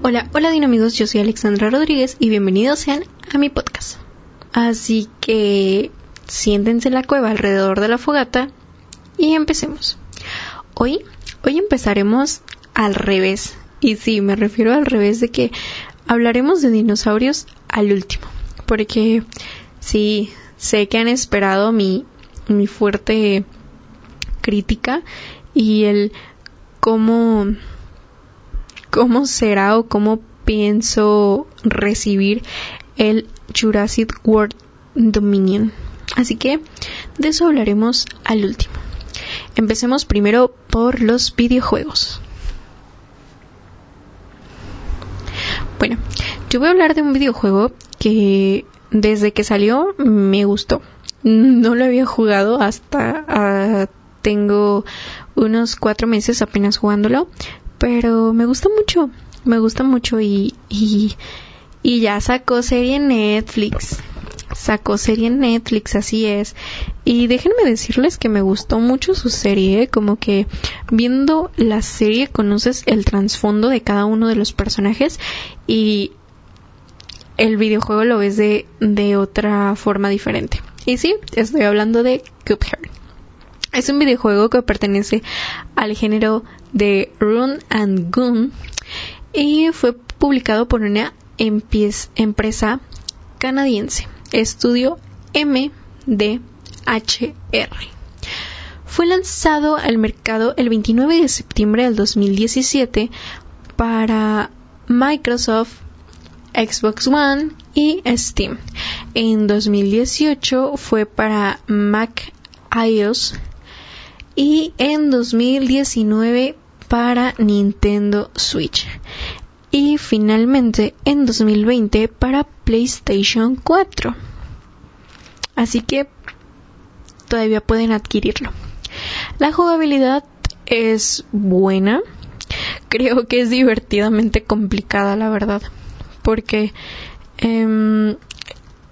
Hola, hola amigos, yo soy Alexandra Rodríguez y bienvenidos sean a mi podcast. Así que siéntense en la cueva alrededor de la fogata y empecemos. Hoy, hoy empezaremos al revés. Y sí, me refiero al revés de que hablaremos de dinosaurios al último. Porque sí, sé que han esperado mi, mi fuerte crítica y el cómo cómo será o cómo pienso recibir el Jurassic World Dominion. Así que de eso hablaremos al último. Empecemos primero por los videojuegos. Bueno, yo voy a hablar de un videojuego que desde que salió me gustó. No lo había jugado hasta ah, tengo unos cuatro meses apenas jugándolo, pero me gusta mucho, me gusta mucho y, y, y ya sacó serie en Netflix. Sacó serie en Netflix, así es. Y déjenme decirles que me gustó mucho su serie, como que viendo la serie conoces el trasfondo de cada uno de los personajes y el videojuego lo ves de, de otra forma diferente. Y sí, estoy hablando de Cuphead. Es un videojuego que pertenece al género de Run and Gun y fue publicado por una empresa canadiense, Estudio MDHR. Fue lanzado al mercado el 29 de septiembre del 2017 para Microsoft, Xbox One y Steam. En 2018 fue para Mac iOS y en 2019 para Nintendo Switch y finalmente en 2020 para PlayStation 4. Así que todavía pueden adquirirlo. La jugabilidad es buena. Creo que es divertidamente complicada, la verdad. Porque em,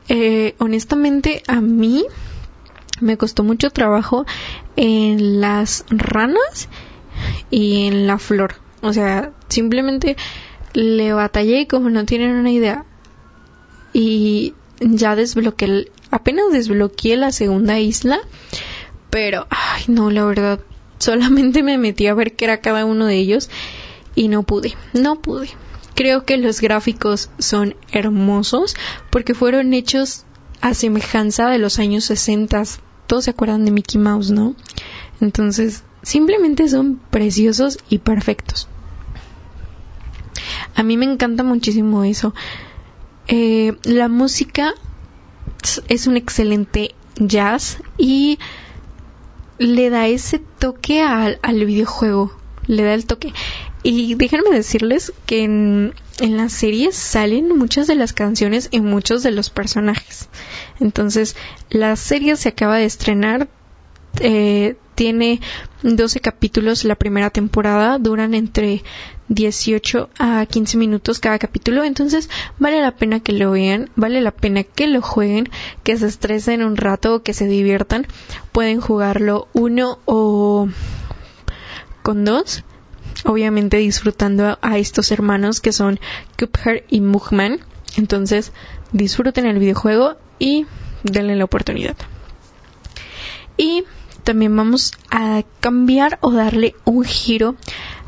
eh, honestamente a mí me costó mucho trabajo en las ranas y en la flor. O sea, simplemente le batallé como no tienen una idea. Y ya desbloqueé, apenas desbloqueé la segunda isla, pero, ay, no, la verdad, solamente me metí a ver qué era cada uno de ellos y no pude, no pude. Creo que los gráficos son hermosos porque fueron hechos a semejanza de los años 60, todos se acuerdan de Mickey Mouse, ¿no? Entonces, simplemente son preciosos y perfectos. A mí me encanta muchísimo eso. Eh, la música es un excelente jazz y le da ese toque al, videojuego. Le da el toque. Y déjenme decirles que en las series salen muchas de las canciones y muchos de los personajes. Entonces, la serie se acaba de estrenar. Eh, tiene 12 capítulos la primera temporada, duran entre 18 a 15 minutos cada capítulo, entonces vale la pena que lo vean, vale la pena que lo jueguen, que se estresen un rato, que se diviertan, pueden jugarlo uno o con dos obviamente disfrutando a estos hermanos que son Cuphead y Mugman. Entonces, disfruten el videojuego y denle la oportunidad. Y también vamos a cambiar o darle un giro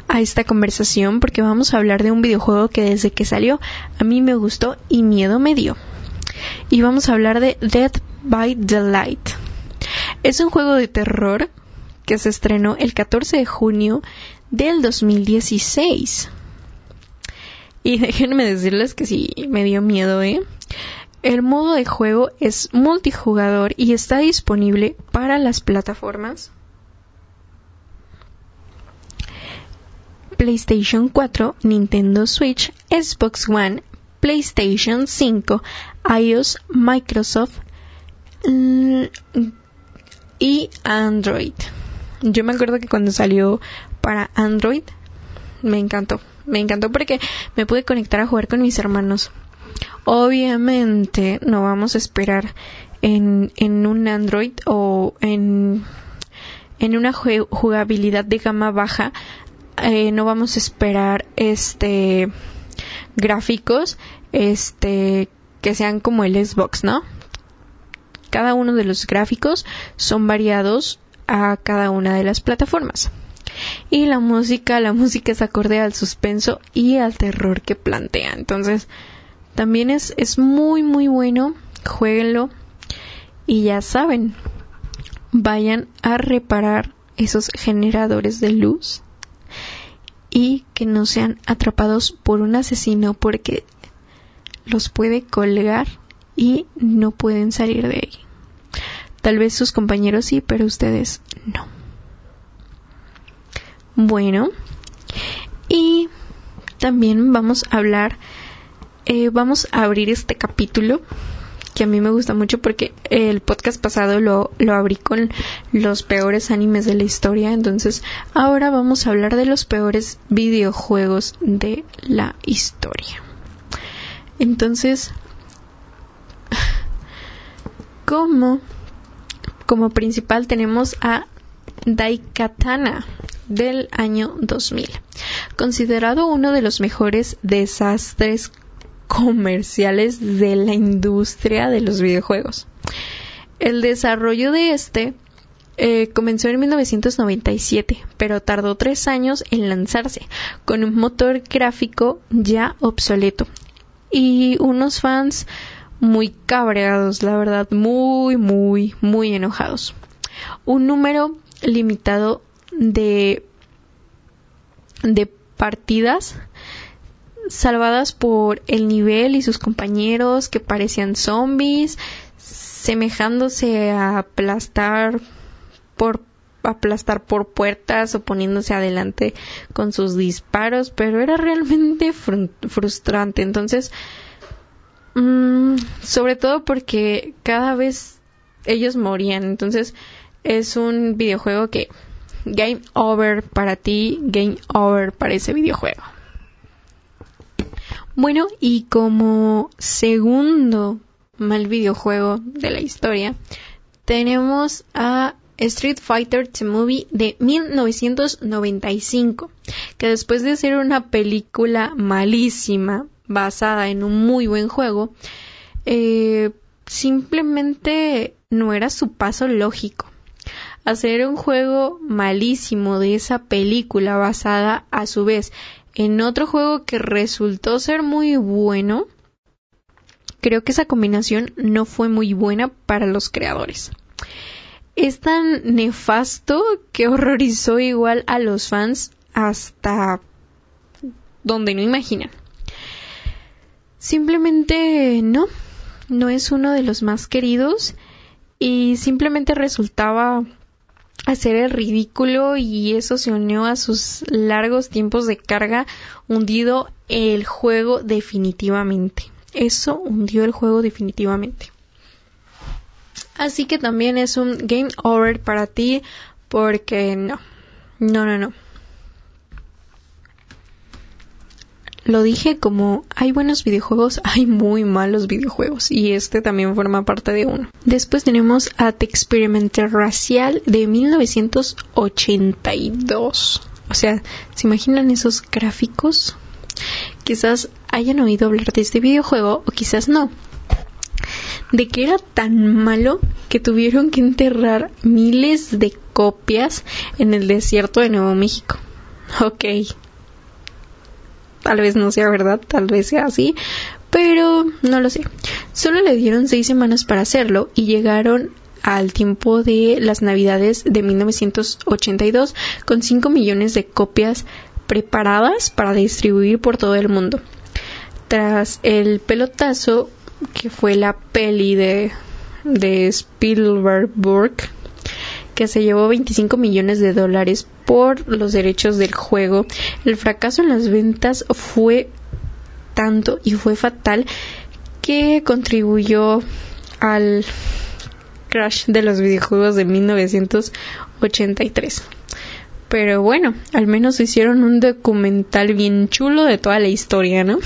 a esta conversación porque vamos a hablar de un videojuego que desde que salió a mí me gustó y miedo me dio. Y vamos a hablar de Dead by Daylight. Es un juego de terror que se estrenó el 14 de junio del 2016. Y déjenme decirles que sí, me dio miedo, ¿eh? El modo de juego es multijugador y está disponible para las plataformas PlayStation 4, Nintendo Switch, Xbox One, PlayStation 5, iOS, Microsoft y Android. Yo me acuerdo que cuando salió para Android me encantó. Me encantó porque me pude conectar a jugar con mis hermanos. Obviamente no vamos a esperar en, un Android o en, en una jugabilidad de gama baja. Eh, no vamos a esperar este gráficos este que sean como el Xbox, ¿no? Cada uno de los gráficos son variados a cada una de las plataformas. Y la música, la música es acorde al suspenso y al terror que plantea. Entonces, también es, es muy, muy bueno. Jueguenlo. Y ya saben, vayan a reparar esos generadores de luz y que no sean atrapados por un asesino porque los puede colgar y no pueden salir de ahí. Tal vez sus compañeros sí, pero ustedes no. Bueno, y también vamos a hablar, eh, vamos a abrir este capítulo que a mí me gusta mucho porque el podcast pasado lo, lo abrí con los peores animes de la historia, entonces ahora vamos a hablar de los peores videojuegos de la historia. Entonces, como, como principal tenemos a Daikatana del año 2000, considerado uno de los mejores desastres comerciales de la industria de los videojuegos. El desarrollo de este eh, comenzó en 1997, pero tardó tres años en lanzarse, con un motor gráfico ya obsoleto y unos fans muy cabreados, la verdad, muy, muy, muy enojados. Un número limitado de, de partidas salvadas por el nivel y sus compañeros que parecían zombies, semejándose a aplastar por aplastar por puertas o poniéndose adelante con sus disparos, pero era realmente frustrante. Entonces, mmm, sobre todo porque cada vez ellos morían. Entonces, es un videojuego que game over para ti, game over para ese videojuego. Bueno, y como segundo mal videojuego de la historia, tenemos a Street Fighter The Movie de 1995, que después de ser una película malísima, basada en un muy buen juego, eh, simplemente no era su paso lógico. Hacer un juego malísimo de esa película basada a su vez en otro juego que resultó ser muy bueno, creo que esa combinación no fue muy buena para los creadores. Es tan nefasto que horrorizó igual a los fans hasta donde no imaginan. Simplemente no, no es uno de los más queridos y simplemente resultaba hacer el ridículo y eso se unió a sus largos tiempos de carga hundido el juego definitivamente. Eso hundió el juego definitivamente. Así que también es un game over para ti porque no, no, no, no. Lo dije como hay buenos videojuegos, hay muy malos videojuegos y este también forma parte de uno. Después tenemos At Experiment Racial de 1982. O sea, ¿se imaginan esos gráficos? Quizás hayan oído hablar de este videojuego o quizás no. De que era tan malo que tuvieron que enterrar miles de copias en el desierto de Nuevo México. Ok, Tal vez no sea verdad, tal vez sea así, pero no lo sé. Solo le dieron seis semanas para hacerlo y llegaron al tiempo de las navidades de 1982 con 5 millones de copias preparadas para distribuir por todo el mundo. Tras el pelotazo que fue la peli de, de Spielberg que se llevó 25 millones de dólares por los derechos del juego. El fracaso en las ventas fue tanto y fue fatal que contribuyó al crash de los videojuegos de 1983. Pero bueno, al menos hicieron un documental bien chulo de toda la historia, ¿no?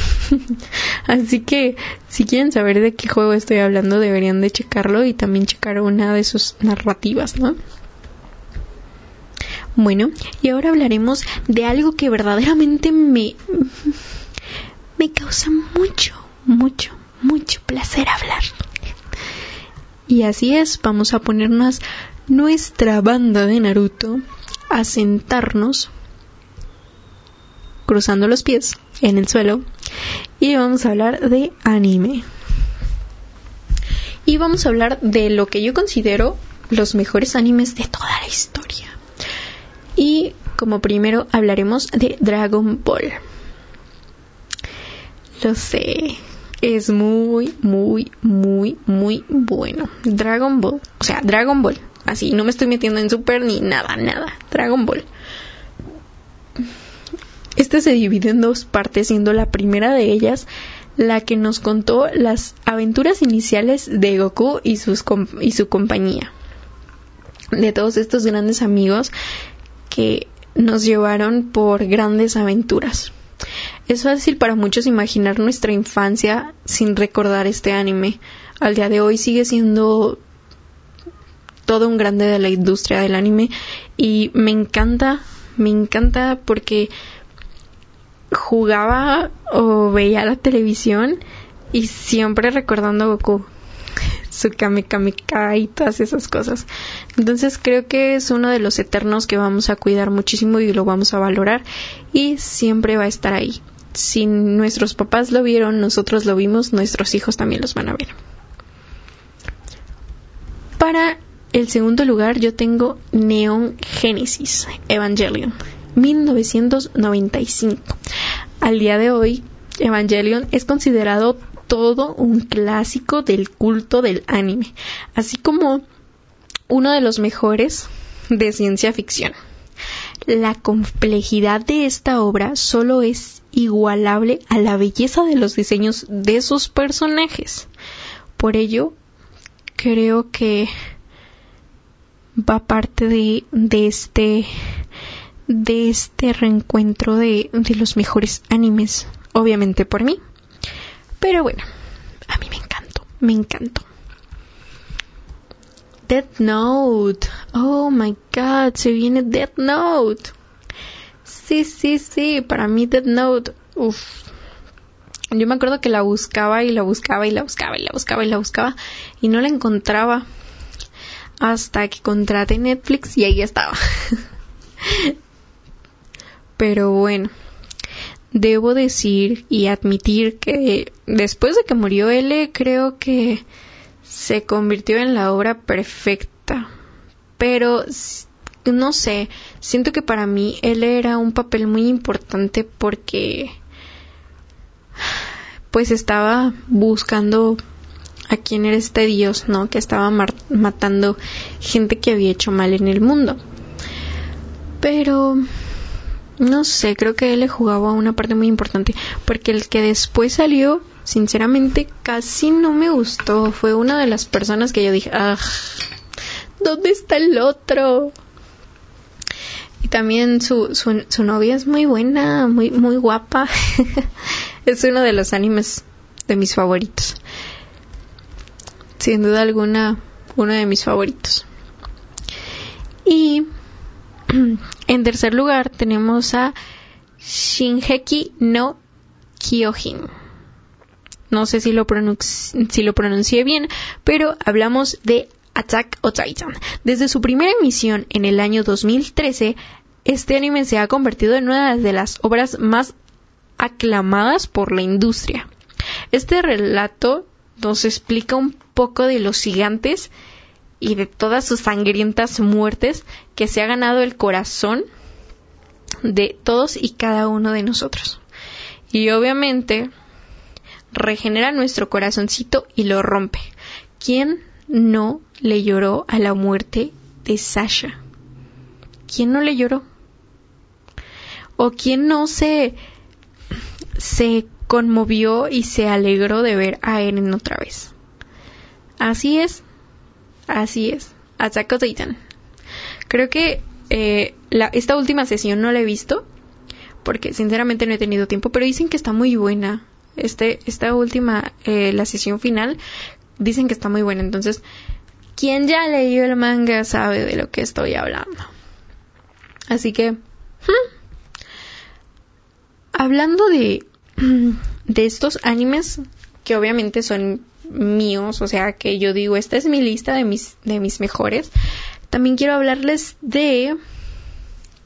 Así que si quieren saber de qué juego estoy hablando, deberían de checarlo y también checar una de sus narrativas, ¿no? Bueno, y ahora hablaremos de algo que verdaderamente me me causa mucho, mucho, mucho placer hablar. Y así es, vamos a ponernos nuestra banda de Naruto a sentarnos cruzando los pies en el suelo y vamos a hablar de anime. Y vamos a hablar de lo que yo considero los mejores animes de toda la historia. Y como primero hablaremos de Dragon Ball. Lo sé, es muy, muy, muy, muy bueno. Dragon Ball, o sea, Dragon Ball. Así, no me estoy metiendo en Super ni nada, nada. Dragon Ball. Este se divide en dos partes, siendo la primera de ellas la que nos contó las aventuras iniciales de Goku y, sus y su compañía. De todos estos grandes amigos que nos llevaron por grandes aventuras. Es fácil para muchos imaginar nuestra infancia sin recordar este anime. Al día de hoy sigue siendo todo un grande de la industria del anime y me encanta, me encanta porque jugaba o veía la televisión y siempre recordando a Goku, su Kame Kame y todas esas cosas. Entonces creo que es uno de los eternos que vamos a cuidar muchísimo y lo vamos a valorar y siempre va a estar ahí. Si nuestros papás lo vieron, nosotros lo vimos, nuestros hijos también los van a ver. Para el segundo lugar yo tengo Neon Genesis Evangelion 1995. Al día de hoy, Evangelion es considerado todo un clásico del culto del anime, así como uno de los mejores de ciencia ficción. La complejidad de esta obra solo es igualable a la belleza de los diseños de sus personajes. Por ello, creo que va parte de, de este de este reencuentro de, de los mejores animes, obviamente por mí. Pero bueno, a mí me encantó, me encantó. Death Note. Oh my god, se viene Death Note. Sí, sí, sí, para mí Death Note. Uf. Yo me acuerdo que la buscaba y la buscaba y la buscaba y la buscaba y la buscaba y no la encontraba hasta que contraté Netflix y ahí estaba. Pero bueno, debo decir y admitir que después de que murió L, creo que se convirtió en la obra perfecta. Pero no sé, siento que para mí él era un papel muy importante porque pues estaba buscando a quién era este dios, ¿no? Que estaba matando gente que había hecho mal en el mundo. Pero no sé, creo que él le jugaba una parte muy importante, porque el que después salió, sinceramente, casi no me gustó. Fue una de las personas que yo dije, ah, ¿dónde está el otro? Y también su, su, su novia es muy buena, muy, muy guapa. es uno de los animes de mis favoritos. Sin duda alguna, uno de mis favoritos. Y en tercer lugar tenemos a Shinheki no Kyojin. No sé si lo, si lo pronuncié bien, pero hablamos de Attack on Titan. Desde su primera emisión en el año 2013, este anime se ha convertido en una de las obras más aclamadas por la industria. Este relato nos explica un poco de los gigantes y de todas sus sangrientas muertes que se ha ganado el corazón de todos y cada uno de nosotros. Y obviamente regenera nuestro corazoncito y lo rompe. ¿Quién no le lloró a la muerte de Sasha? ¿Quién no le lloró? ¿O quién no se se conmovió y se alegró de ver a Eren otra vez? Así es, Así es, Attack on Titan. Creo que eh, esta última sesión no la he visto porque sinceramente no he tenido tiempo, pero dicen que está muy buena. Este, esta última, eh, la sesión final, dicen que está muy buena. Entonces, quien ya leyó el manga sabe de lo que estoy hablando. Así que, hmm, hablando de, de estos animes que obviamente son míos, o sea que yo digo, esta es mi lista de mis, de mis mejores. También quiero hablarles de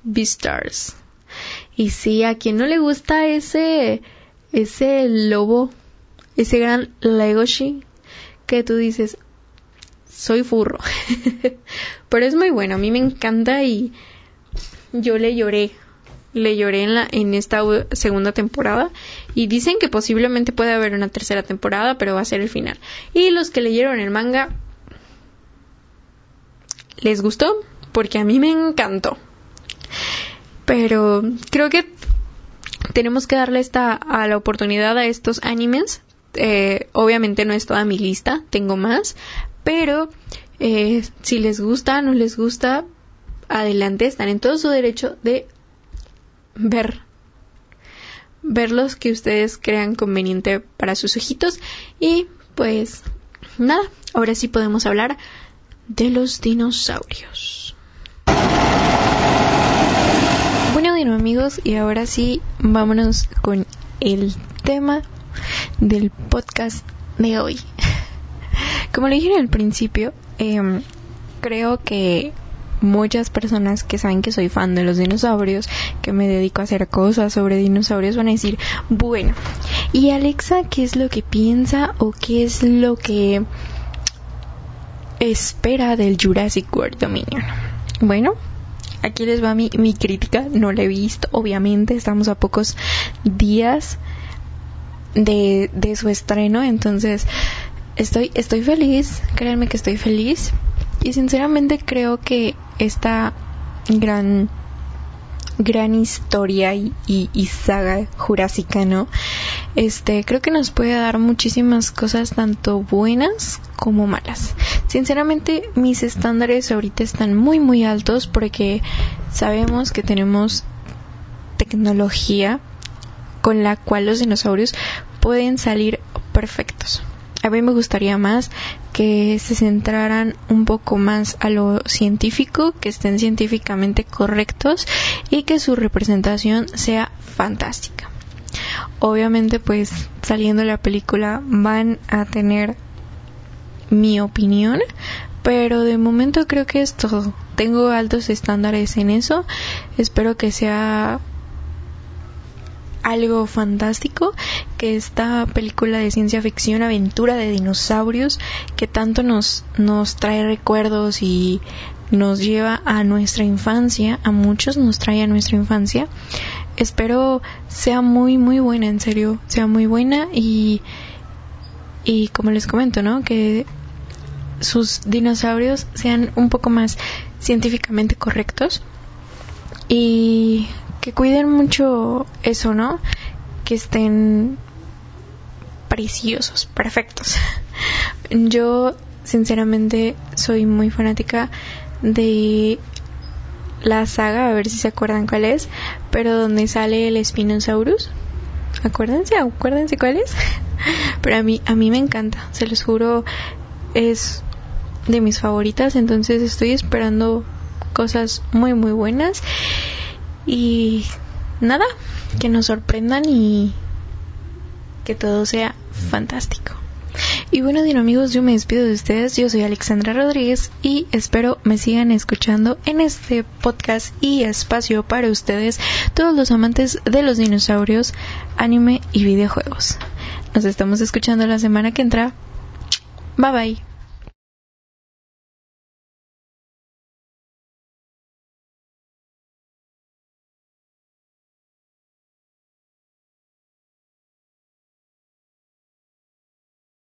Beastars. Y sí, a quien no le gusta ese, ese lobo, ese gran Legoshi, que tú dices, soy furro. Pero es muy bueno, a mí me encanta y yo le lloré. Le lloré en, la, en esta segunda temporada y dicen que posiblemente puede haber una tercera temporada, pero va a ser el final. Y los que leyeron el manga, ¿les gustó? Porque a mí me encantó. Pero creo que tenemos que darle esta a la oportunidad a estos animes. Eh, obviamente no es toda mi lista, tengo más, pero eh, si les gusta, no les gusta, adelante, están en todo su derecho de ver ver los que ustedes crean conveniente para sus ojitos y pues nada, ahora sí podemos hablar de los dinosaurios. Bueno, dino amigos, y ahora sí vámonos con el tema del podcast de hoy. Como le dije al principio, em, creo que muchas personas que saben que soy fan de los dinosaurios, que me dedico a hacer cosas sobre dinosaurios, van a decir, bueno, ¿y Alexa qué es lo que piensa o qué es lo que espera del Jurassic World Dominion? Bueno, aquí les va mi, mi crítica, no la he visto, obviamente, estamos a pocos días de, de su estreno, entonces estoy, estoy feliz, créanme que estoy feliz. Y sinceramente creo que esta gran gran historia y, y, saga jurásica, ¿no? Este, creo que nos puede dar muchísimas cosas tanto buenas como malas. Sinceramente, mis estándares ahorita están muy muy altos porque sabemos que tenemos tecnología con la cual los dinosaurios pueden salir perfectos. A mí me gustaría más que se centraran un poco más a lo científico, que estén científicamente correctos y que su representación sea fantástica. Obviamente pues saliendo la película van a tener mi opinión, pero de momento creo que es todo. Tengo altos estándares en eso. Espero que sea algo fantástico que esta película de ciencia ficción, aventura de dinosaurios, que tanto nos, nos trae recuerdos y nos lleva a nuestra infancia, a muchos nos trae a nuestra infancia. Espero sea muy muy buena, en serio, sea muy buena y y como les comento, ¿no? Que sus dinosaurios sean un poco más científicamente correctos y que cuiden mucho eso, ¿no? Que estén preciosos, perfectos. Yo, sinceramente, soy muy fanática de la saga, a ver si se acuerdan cuál es, pero donde sale el Spinosaurus. Acuérdense, acuérdense cuál es. Pero a mí, a mí me encanta, se los juro, es de mis favoritas, entonces estoy esperando cosas muy muy buenas y nada, que nos sorprendan y que todo sea fantástico. Y bueno, Dino amigos, yo me despido de ustedes. Yo soy Alexandra Rodríguez y espero me sigan escuchando en este podcast y espacio para ustedes, todos los amantes de los dinosaurios, anime y videojuegos. Nos estamos escuchando la semana que entra. Bye bye.